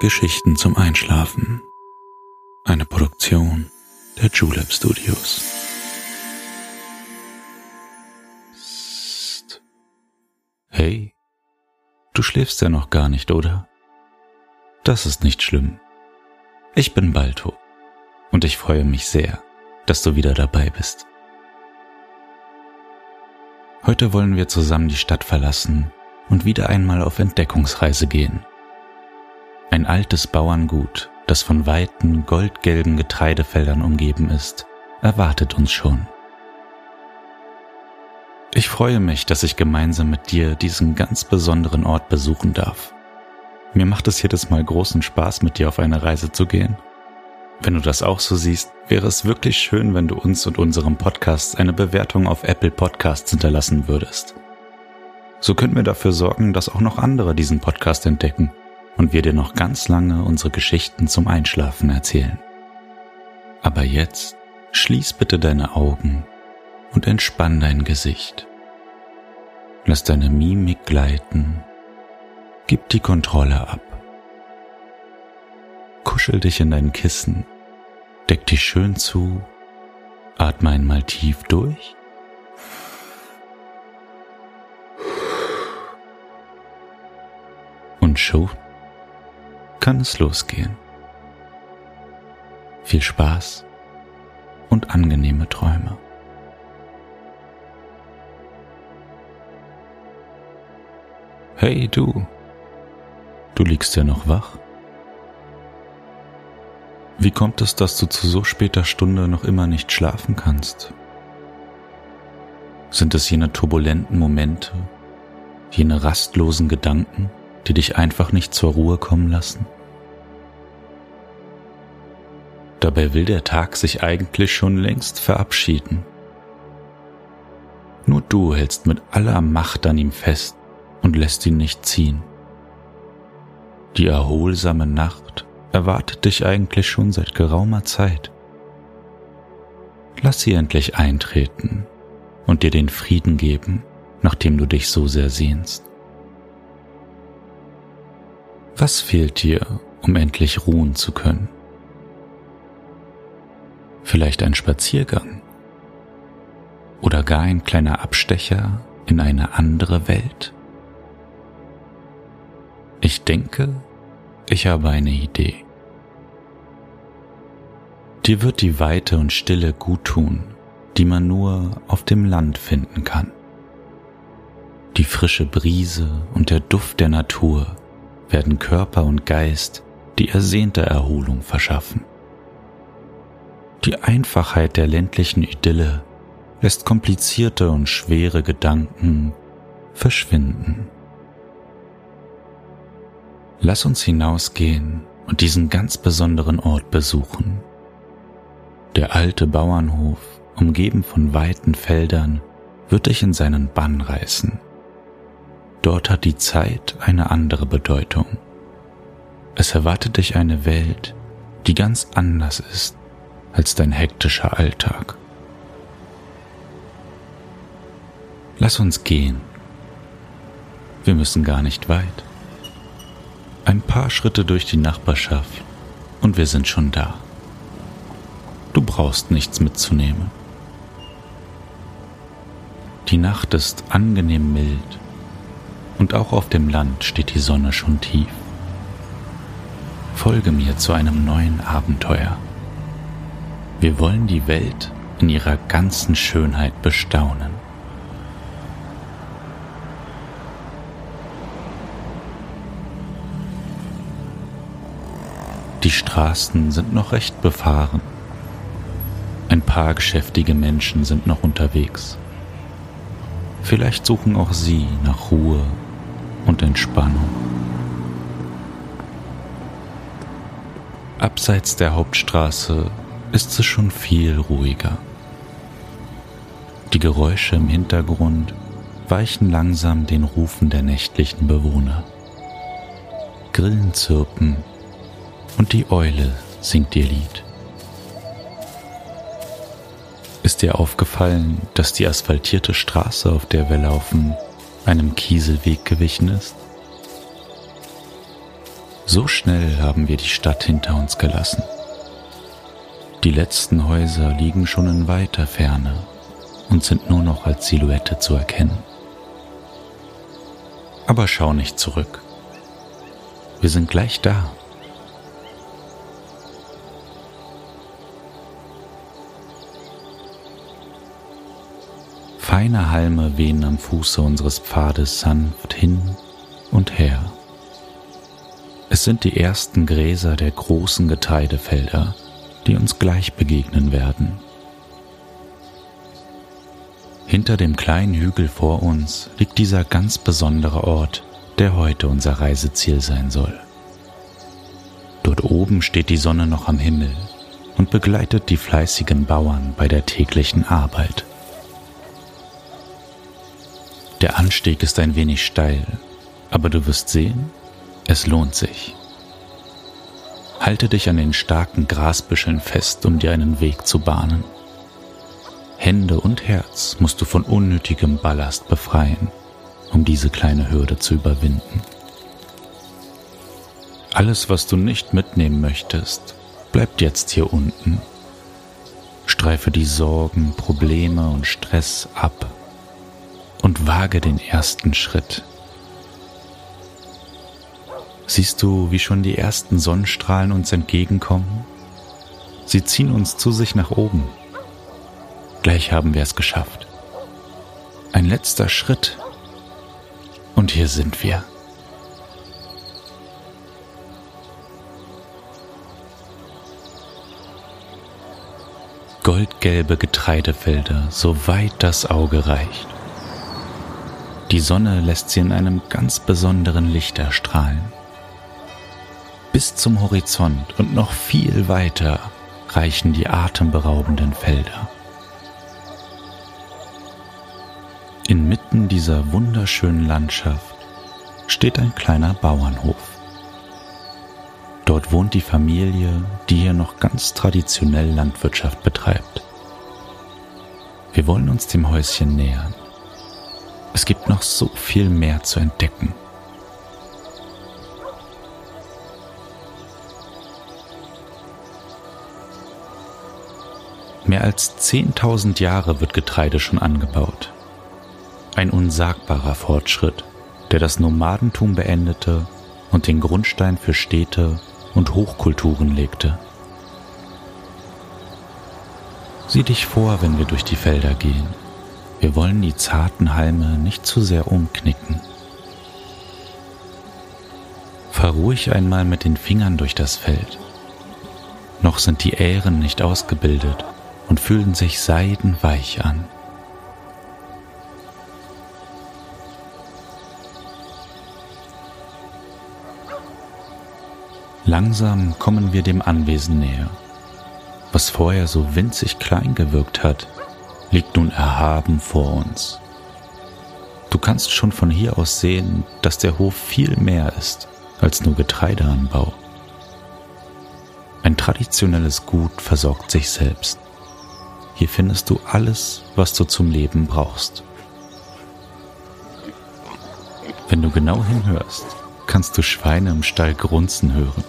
Geschichten zum Einschlafen. Eine Produktion der Julep Studios. Psst. Hey, du schläfst ja noch gar nicht, oder? Das ist nicht schlimm. Ich bin Balto und ich freue mich sehr, dass du wieder dabei bist. Heute wollen wir zusammen die Stadt verlassen und wieder einmal auf Entdeckungsreise gehen. Ein altes Bauerngut, das von weiten, goldgelben Getreidefeldern umgeben ist, erwartet uns schon. Ich freue mich, dass ich gemeinsam mit dir diesen ganz besonderen Ort besuchen darf. Mir macht es jedes Mal großen Spaß, mit dir auf eine Reise zu gehen. Wenn du das auch so siehst, wäre es wirklich schön, wenn du uns und unserem Podcast eine Bewertung auf Apple Podcasts hinterlassen würdest. So könnten wir dafür sorgen, dass auch noch andere diesen Podcast entdecken und wir dir noch ganz lange unsere Geschichten zum Einschlafen erzählen. Aber jetzt schließ bitte deine Augen und entspann dein Gesicht. Lass deine Mimik gleiten. Gib die Kontrolle ab. Kuschel dich in dein Kissen. Deck dich schön zu. Atme einmal tief durch. Und schon kann es losgehen. Viel Spaß und angenehme Träume. Hey du, du liegst ja noch wach. Wie kommt es, dass du zu so später Stunde noch immer nicht schlafen kannst? Sind es jene turbulenten Momente, jene rastlosen Gedanken, die dich einfach nicht zur Ruhe kommen lassen? Dabei will der Tag sich eigentlich schon längst verabschieden. Nur du hältst mit aller Macht an ihm fest und lässt ihn nicht ziehen. Die erholsame Nacht erwartet dich eigentlich schon seit geraumer Zeit. Lass sie endlich eintreten und dir den Frieden geben, nachdem du dich so sehr sehnst. Was fehlt dir, um endlich ruhen zu können? vielleicht ein Spaziergang oder gar ein kleiner Abstecher in eine andere Welt? Ich denke, ich habe eine Idee. Dir wird die Weite und Stille gut tun, die man nur auf dem Land finden kann. Die frische Brise und der Duft der Natur werden Körper und Geist die ersehnte Erholung verschaffen. Die Einfachheit der ländlichen Idylle lässt komplizierte und schwere Gedanken verschwinden. Lass uns hinausgehen und diesen ganz besonderen Ort besuchen. Der alte Bauernhof, umgeben von weiten Feldern, wird dich in seinen Bann reißen. Dort hat die Zeit eine andere Bedeutung. Es erwartet dich eine Welt, die ganz anders ist als dein hektischer Alltag. Lass uns gehen. Wir müssen gar nicht weit. Ein paar Schritte durch die Nachbarschaft und wir sind schon da. Du brauchst nichts mitzunehmen. Die Nacht ist angenehm mild und auch auf dem Land steht die Sonne schon tief. Folge mir zu einem neuen Abenteuer. Wir wollen die Welt in ihrer ganzen Schönheit bestaunen. Die Straßen sind noch recht befahren. Ein paar geschäftige Menschen sind noch unterwegs. Vielleicht suchen auch sie nach Ruhe und Entspannung. Abseits der Hauptstraße ist es schon viel ruhiger. Die Geräusche im Hintergrund weichen langsam den Rufen der nächtlichen Bewohner. Grillen zirpen und die Eule singt ihr Lied. Ist dir aufgefallen, dass die asphaltierte Straße, auf der wir laufen, einem Kieselweg gewichen ist? So schnell haben wir die Stadt hinter uns gelassen. Die letzten Häuser liegen schon in weiter Ferne und sind nur noch als Silhouette zu erkennen. Aber schau nicht zurück. Wir sind gleich da. Feine Halme wehen am Fuße unseres Pfades sanft hin und her. Es sind die ersten Gräser der großen Getreidefelder, die uns gleich begegnen werden. Hinter dem kleinen Hügel vor uns liegt dieser ganz besondere Ort, der heute unser Reiseziel sein soll. Dort oben steht die Sonne noch am Himmel und begleitet die fleißigen Bauern bei der täglichen Arbeit. Der Anstieg ist ein wenig steil, aber du wirst sehen, es lohnt sich. Halte dich an den starken Grasbüscheln fest, um dir einen Weg zu bahnen. Hände und Herz musst du von unnötigem Ballast befreien, um diese kleine Hürde zu überwinden. Alles, was du nicht mitnehmen möchtest, bleibt jetzt hier unten. Streife die Sorgen, Probleme und Stress ab und wage den ersten Schritt Siehst du, wie schon die ersten Sonnenstrahlen uns entgegenkommen? Sie ziehen uns zu sich nach oben. Gleich haben wir es geschafft. Ein letzter Schritt. Und hier sind wir. Goldgelbe Getreidefelder, soweit das Auge reicht. Die Sonne lässt sie in einem ganz besonderen Licht erstrahlen. Bis zum Horizont und noch viel weiter reichen die atemberaubenden Felder. Inmitten dieser wunderschönen Landschaft steht ein kleiner Bauernhof. Dort wohnt die Familie, die hier noch ganz traditionell Landwirtschaft betreibt. Wir wollen uns dem Häuschen nähern. Es gibt noch so viel mehr zu entdecken. Mehr als 10.000 Jahre wird Getreide schon angebaut. Ein unsagbarer Fortschritt, der das Nomadentum beendete und den Grundstein für Städte und Hochkulturen legte. Sieh dich vor, wenn wir durch die Felder gehen. Wir wollen die zarten Halme nicht zu sehr umknicken. Fahr ruhig einmal mit den Fingern durch das Feld. Noch sind die Ähren nicht ausgebildet und fühlen sich seidenweich an. Langsam kommen wir dem Anwesen näher. Was vorher so winzig klein gewirkt hat, liegt nun erhaben vor uns. Du kannst schon von hier aus sehen, dass der Hof viel mehr ist als nur Getreideanbau. Ein traditionelles Gut versorgt sich selbst. Hier findest du alles, was du zum Leben brauchst. Wenn du genau hinhörst, kannst du Schweine im Stall grunzen hören.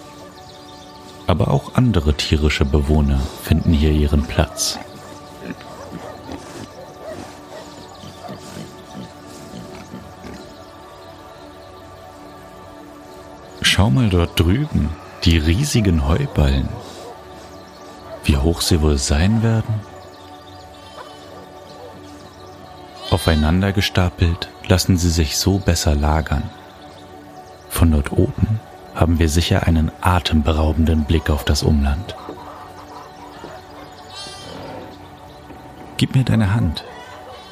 Aber auch andere tierische Bewohner finden hier ihren Platz. Schau mal dort drüben, die riesigen Heuballen. Wie hoch sie wohl sein werden? Aufeinander gestapelt lassen sie sich so besser lagern. Von dort oben haben wir sicher einen atemberaubenden Blick auf das Umland. Gib mir deine Hand,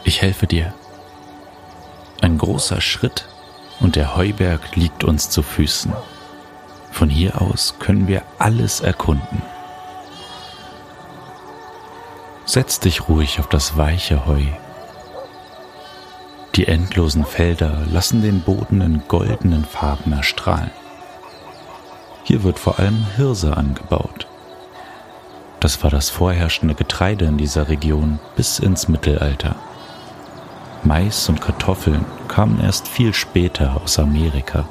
ich helfe dir. Ein großer Schritt und der Heuberg liegt uns zu Füßen. Von hier aus können wir alles erkunden. Setz dich ruhig auf das weiche Heu die endlosen Felder lassen den Boden in goldenen Farben erstrahlen. Hier wird vor allem Hirse angebaut. Das war das vorherrschende Getreide in dieser Region bis ins Mittelalter. Mais und Kartoffeln kamen erst viel später aus Amerika.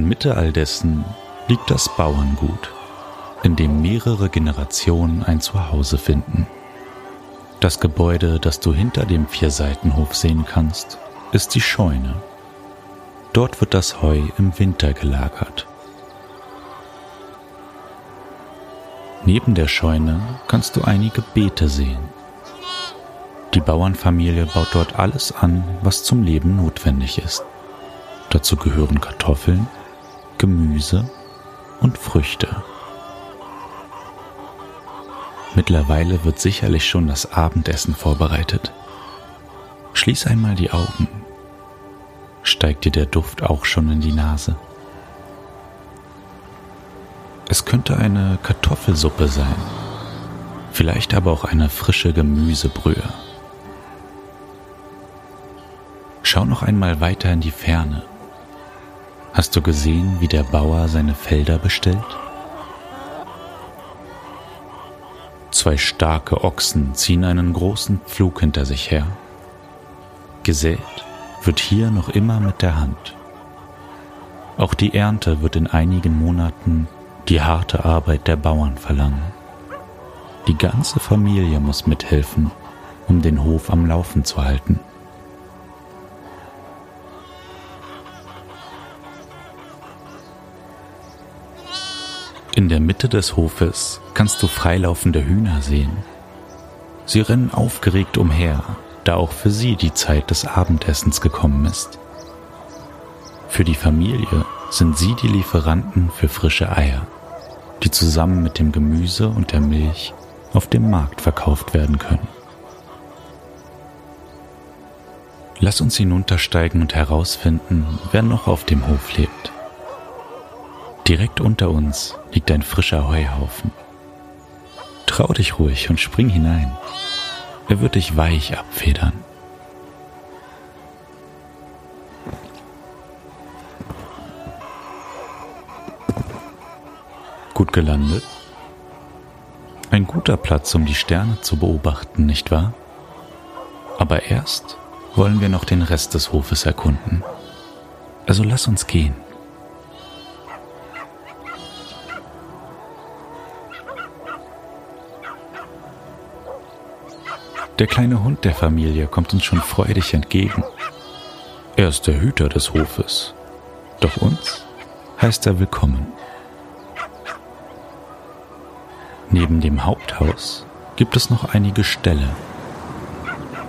Inmitten all dessen liegt das Bauerngut, in dem mehrere Generationen ein Zuhause finden. Das Gebäude, das du hinter dem Vierseitenhof sehen kannst, ist die Scheune. Dort wird das Heu im Winter gelagert. Neben der Scheune kannst du einige Beete sehen. Die Bauernfamilie baut dort alles an, was zum Leben notwendig ist. Dazu gehören Kartoffeln, Gemüse und Früchte. Mittlerweile wird sicherlich schon das Abendessen vorbereitet. Schließ einmal die Augen. Steigt dir der Duft auch schon in die Nase? Es könnte eine Kartoffelsuppe sein, vielleicht aber auch eine frische Gemüsebrühe. Schau noch einmal weiter in die Ferne. Hast du gesehen, wie der Bauer seine Felder bestellt? Zwei starke Ochsen ziehen einen großen Pflug hinter sich her. Gesät wird hier noch immer mit der Hand. Auch die Ernte wird in einigen Monaten die harte Arbeit der Bauern verlangen. Die ganze Familie muss mithelfen, um den Hof am Laufen zu halten. In der Mitte des Hofes kannst du freilaufende Hühner sehen. Sie rennen aufgeregt umher, da auch für sie die Zeit des Abendessens gekommen ist. Für die Familie sind sie die Lieferanten für frische Eier die zusammen mit dem Gemüse und der Milch auf dem Markt verkauft werden können. Lass uns hinuntersteigen und herausfinden, wer noch auf dem Hof lebt. Direkt unter uns liegt ein frischer Heuhaufen. Trau dich ruhig und spring hinein. Er wird dich weich abfedern. Gut gelandet? Ein guter Platz, um die Sterne zu beobachten, nicht wahr? Aber erst wollen wir noch den Rest des Hofes erkunden. Also lass uns gehen. Der kleine Hund der Familie kommt uns schon freudig entgegen. Er ist der Hüter des Hofes. Doch uns heißt er willkommen. Neben dem Haupthaus gibt es noch einige Ställe.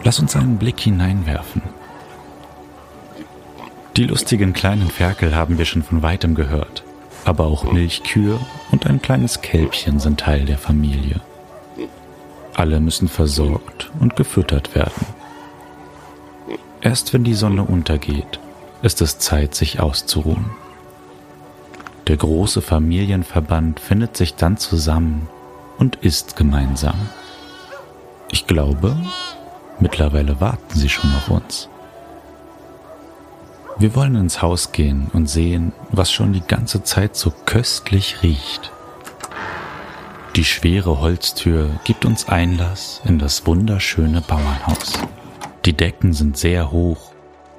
Lass uns einen Blick hineinwerfen. Die lustigen kleinen Ferkel haben wir schon von weitem gehört, aber auch Milchkühe und ein kleines Kälbchen sind Teil der Familie. Alle müssen versorgt und gefüttert werden. Erst wenn die Sonne untergeht, ist es Zeit, sich auszuruhen. Der große Familienverband findet sich dann zusammen und isst gemeinsam. Ich glaube, mittlerweile warten sie schon auf uns. Wir wollen ins Haus gehen und sehen, was schon die ganze Zeit so köstlich riecht. Die schwere Holztür gibt uns Einlass in das wunderschöne Bauernhaus. Die Decken sind sehr hoch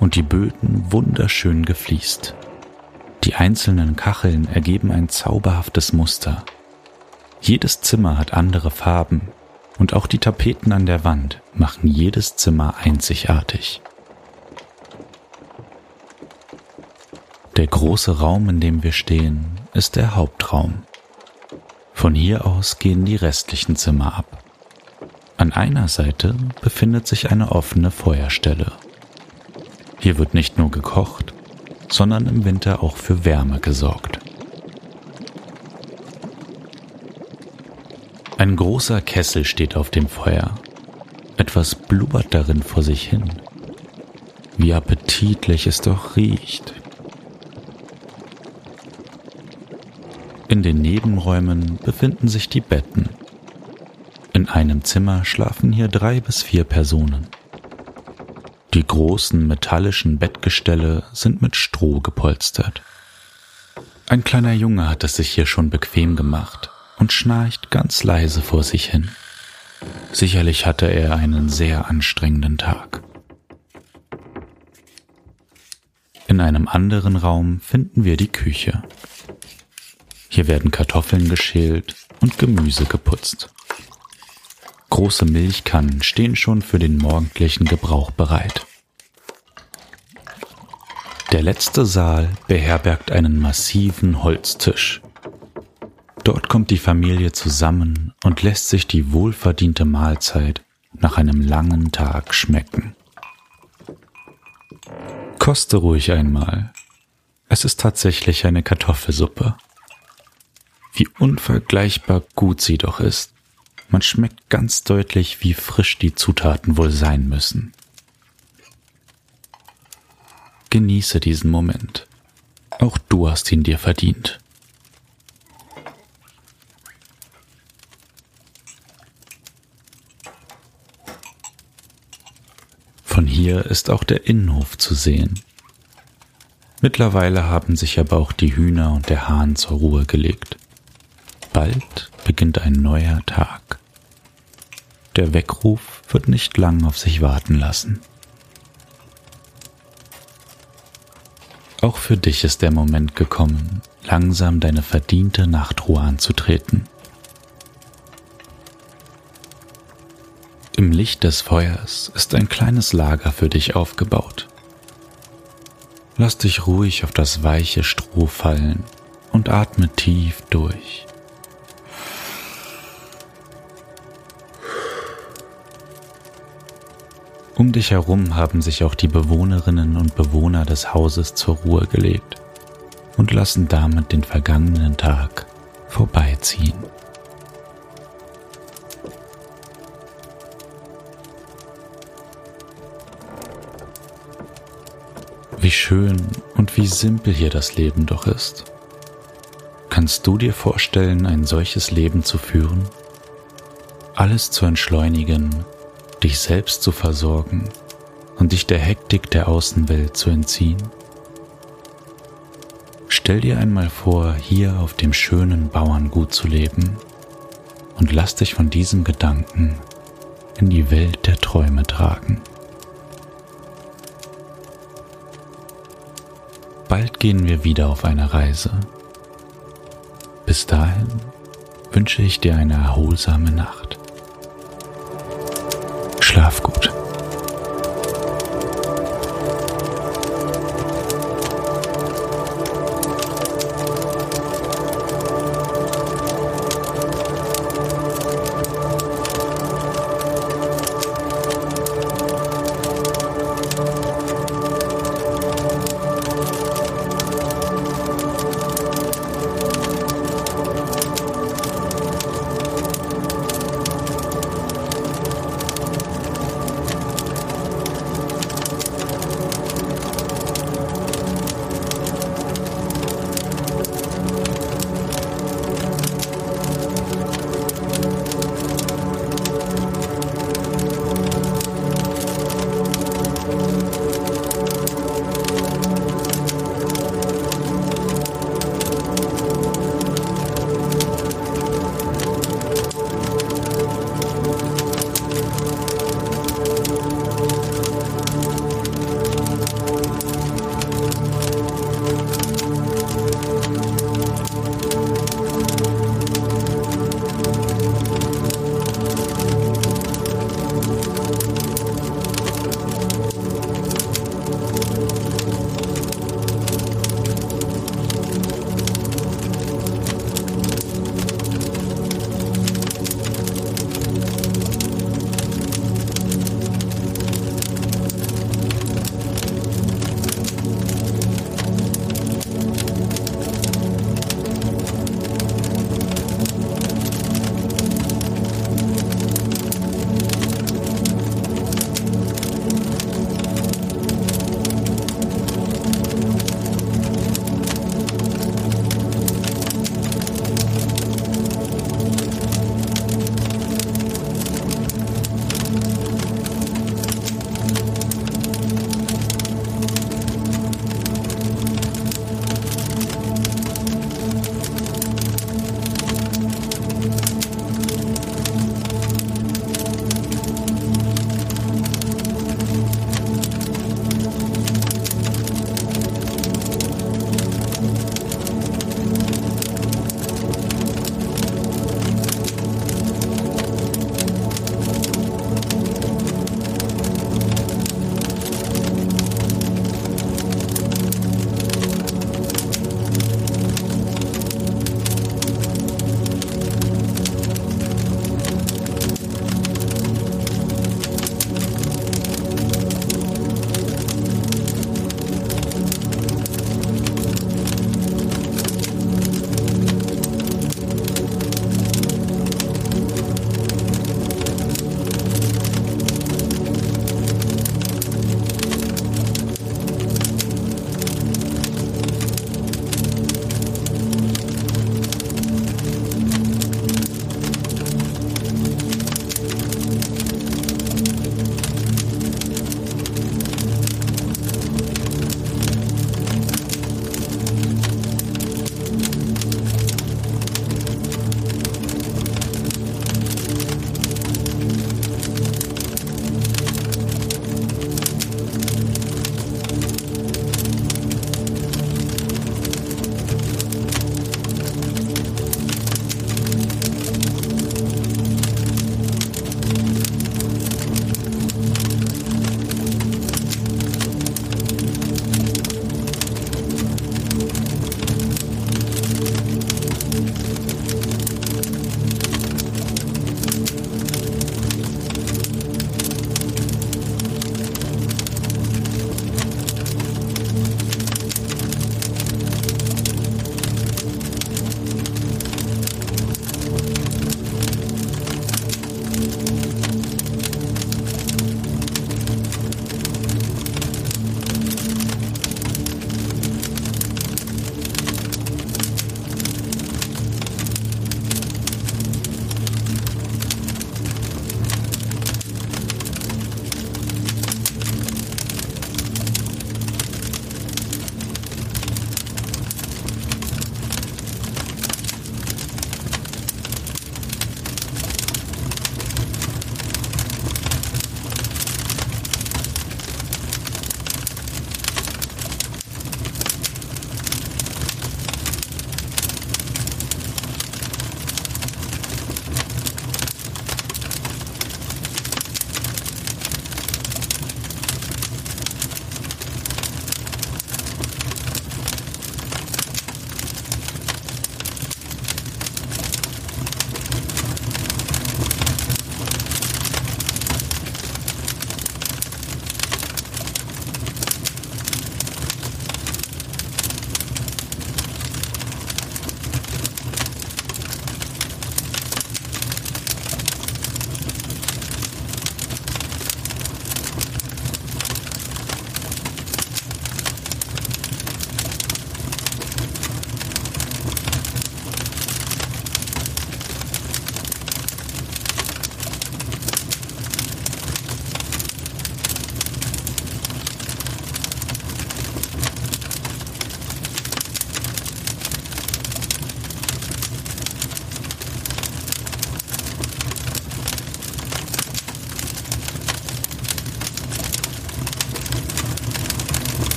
und die Böden wunderschön gefliest. Die einzelnen Kacheln ergeben ein zauberhaftes Muster jedes Zimmer hat andere Farben und auch die Tapeten an der Wand machen jedes Zimmer einzigartig. Der große Raum, in dem wir stehen, ist der Hauptraum. Von hier aus gehen die restlichen Zimmer ab. An einer Seite befindet sich eine offene Feuerstelle. Hier wird nicht nur gekocht, sondern im Winter auch für Wärme gesorgt. Ein großer Kessel steht auf dem Feuer. Etwas blubbert darin vor sich hin. Wie appetitlich es doch riecht. In den Nebenräumen befinden sich die Betten. In einem Zimmer schlafen hier drei bis vier Personen. Die großen metallischen Bettgestelle sind mit Stroh gepolstert. Ein kleiner Junge hat es sich hier schon bequem gemacht und schnarcht ganz leise vor sich hin. Sicherlich hatte er einen sehr anstrengenden Tag. In einem anderen Raum finden wir die Küche. Hier werden Kartoffeln geschält und Gemüse geputzt. Große Milchkannen stehen schon für den morgendlichen Gebrauch bereit. Der letzte Saal beherbergt einen massiven Holztisch. Dort kommt die Familie zusammen und lässt sich die wohlverdiente Mahlzeit nach einem langen Tag schmecken. Koste ruhig einmal. Es ist tatsächlich eine Kartoffelsuppe. Wie unvergleichbar gut sie doch ist. Man schmeckt ganz deutlich, wie frisch die Zutaten wohl sein müssen. Genieße diesen Moment. Auch du hast ihn dir verdient. Von hier ist auch der Innenhof zu sehen. Mittlerweile haben sich aber auch die Hühner und der Hahn zur Ruhe gelegt. Bald beginnt ein neuer Tag. Der Weckruf wird nicht lang auf sich warten lassen. Auch für dich ist der Moment gekommen, langsam deine verdiente Nachtruhe anzutreten. Im Licht des Feuers ist ein kleines Lager für dich aufgebaut. Lass dich ruhig auf das weiche Stroh fallen und atme tief durch. Um dich herum haben sich auch die Bewohnerinnen und Bewohner des Hauses zur Ruhe gelegt und lassen damit den vergangenen Tag vorbeiziehen. Wie schön und wie simpel hier das Leben doch ist. Kannst du dir vorstellen, ein solches Leben zu führen? Alles zu entschleunigen, dich selbst zu versorgen und dich der Hektik der Außenwelt zu entziehen? Stell dir einmal vor, hier auf dem schönen Bauerngut zu leben und lass dich von diesem Gedanken in die Welt der Träume tragen. Bald gehen wir wieder auf eine Reise. Bis dahin wünsche ich dir eine erholsame Nacht schlaf gut.